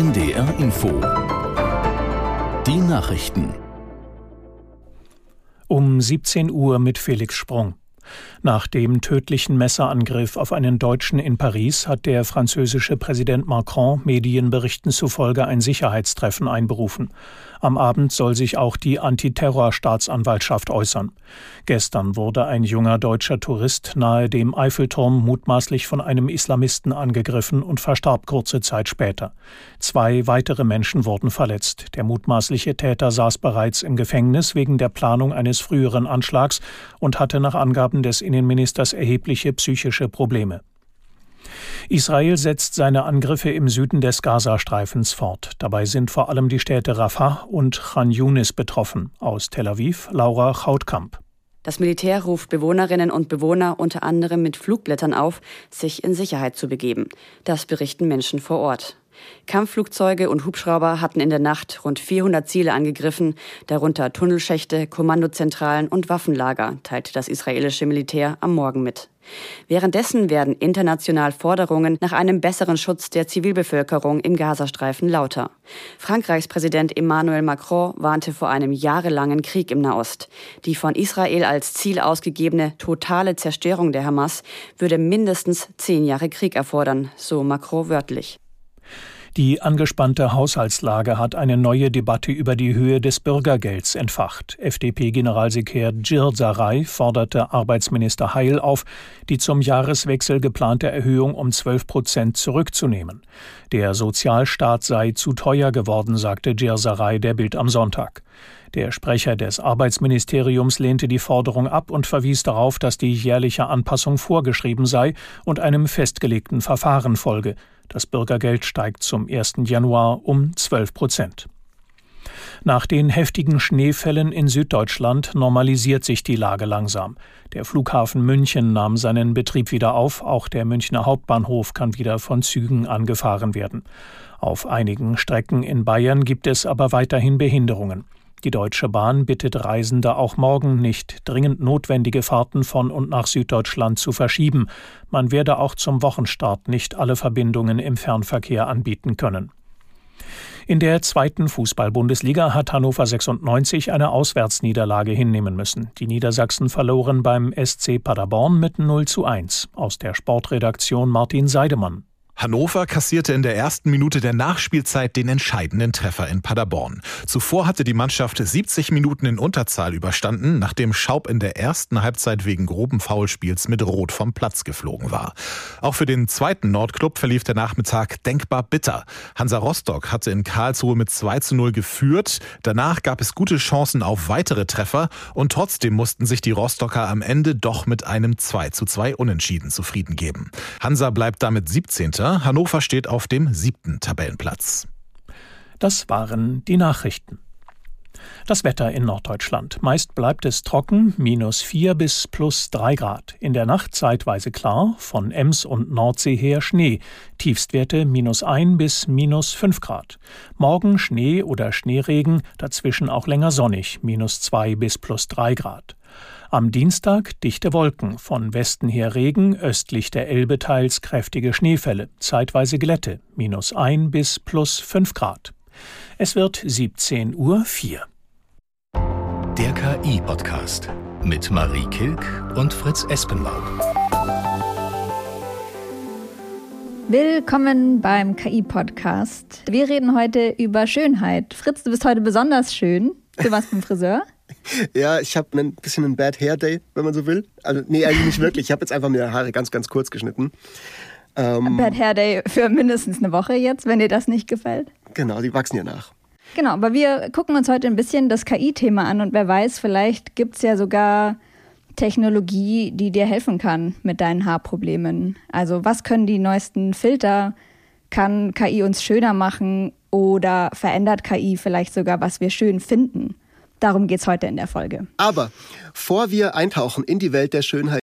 NDR Info. Die Nachrichten. Um 17 Uhr mit Felix Sprung. Nach dem tödlichen Messerangriff auf einen Deutschen in Paris hat der französische Präsident Macron Medienberichten zufolge ein Sicherheitstreffen einberufen. Am Abend soll sich auch die Antiterrorstaatsanwaltschaft äußern. Gestern wurde ein junger deutscher Tourist nahe dem Eiffelturm mutmaßlich von einem Islamisten angegriffen und verstarb kurze Zeit später. Zwei weitere Menschen wurden verletzt. Der mutmaßliche Täter saß bereits im Gefängnis wegen der Planung eines früheren Anschlags und hatte nach Angaben des Innenministers erhebliche psychische Probleme. Israel setzt seine Angriffe im Süden des Gazastreifens fort. Dabei sind vor allem die Städte Rafah und Khan Yunis betroffen. Aus Tel Aviv Laura Chautkamp. Das Militär ruft Bewohnerinnen und Bewohner unter anderem mit Flugblättern auf, sich in Sicherheit zu begeben. Das berichten Menschen vor Ort. Kampfflugzeuge und Hubschrauber hatten in der Nacht rund 400 Ziele angegriffen, darunter Tunnelschächte, Kommandozentralen und Waffenlager, teilte das israelische Militär am Morgen mit. Währenddessen werden international Forderungen nach einem besseren Schutz der Zivilbevölkerung im Gazastreifen lauter. Frankreichs Präsident Emmanuel Macron warnte vor einem jahrelangen Krieg im Nahost. Die von Israel als Ziel ausgegebene totale Zerstörung der Hamas würde mindestens zehn Jahre Krieg erfordern, so Macron wörtlich. Die angespannte Haushaltslage hat eine neue Debatte über die Höhe des Bürgergelds entfacht. FDP-Generalsekretär Gir Sarai forderte Arbeitsminister Heil auf, die zum Jahreswechsel geplante Erhöhung um 12 Prozent zurückzunehmen. Der Sozialstaat sei zu teuer geworden, sagte Gir Sarai der Bild am Sonntag. Der Sprecher des Arbeitsministeriums lehnte die Forderung ab und verwies darauf, dass die jährliche Anpassung vorgeschrieben sei und einem festgelegten Verfahren folge. Das Bürgergeld steigt zum 1. Januar um 12 Prozent. Nach den heftigen Schneefällen in Süddeutschland normalisiert sich die Lage langsam. Der Flughafen München nahm seinen Betrieb wieder auf, auch der Münchner Hauptbahnhof kann wieder von Zügen angefahren werden. Auf einigen Strecken in Bayern gibt es aber weiterhin Behinderungen. Die Deutsche Bahn bittet Reisende auch morgen nicht, dringend notwendige Fahrten von und nach Süddeutschland zu verschieben. Man werde auch zum Wochenstart nicht alle Verbindungen im Fernverkehr anbieten können. In der zweiten Fußball-Bundesliga hat Hannover 96 eine Auswärtsniederlage hinnehmen müssen. Die Niedersachsen verloren beim SC Paderborn mit 0 zu 1. Aus der Sportredaktion Martin Seidemann. Hannover kassierte in der ersten Minute der Nachspielzeit den entscheidenden Treffer in Paderborn. Zuvor hatte die Mannschaft 70 Minuten in Unterzahl überstanden, nachdem Schaub in der ersten Halbzeit wegen groben Foulspiels mit Rot vom Platz geflogen war. Auch für den zweiten Nordclub verlief der Nachmittag denkbar bitter. Hansa Rostock hatte in Karlsruhe mit 2 zu 0 geführt. Danach gab es gute Chancen auf weitere Treffer und trotzdem mussten sich die Rostocker am Ende doch mit einem 2 zu 2 Unentschieden zufrieden geben. Hansa bleibt damit 17. Hannover steht auf dem siebten Tabellenplatz. Das waren die Nachrichten. Das Wetter in Norddeutschland. Meist bleibt es trocken, minus 4 bis plus 3 Grad. In der Nacht zeitweise klar, von Ems und Nordsee her Schnee. Tiefstwerte minus 1 bis minus 5 Grad. Morgen Schnee oder Schneeregen, dazwischen auch länger sonnig, minus 2 bis plus 3 Grad. Am Dienstag dichte Wolken, von Westen her Regen, östlich der Elbe teils kräftige Schneefälle, zeitweise Glätte, minus 1 bis plus 5 Grad. Es wird 17.04 Uhr. Der KI-Podcast mit Marie Kilk und Fritz Espenlaub. Willkommen beim KI-Podcast. Wir reden heute über Schönheit. Fritz, du bist heute besonders schön. Du warst beim Friseur. Ja, ich habe ein bisschen einen Bad Hair Day, wenn man so will. Also, nee, eigentlich nicht wirklich. Ich habe jetzt einfach mir Haare ganz, ganz kurz geschnitten. Ähm, Bad Hair Day für mindestens eine Woche jetzt, wenn dir das nicht gefällt. Genau, die wachsen ja nach. Genau, aber wir gucken uns heute ein bisschen das KI-Thema an und wer weiß, vielleicht gibt es ja sogar Technologie, die dir helfen kann mit deinen Haarproblemen. Also was können die neuesten Filter? Kann KI uns schöner machen oder verändert KI vielleicht sogar, was wir schön finden? Darum geht es heute in der Folge. Aber vor wir eintauchen in die Welt der Schönheit,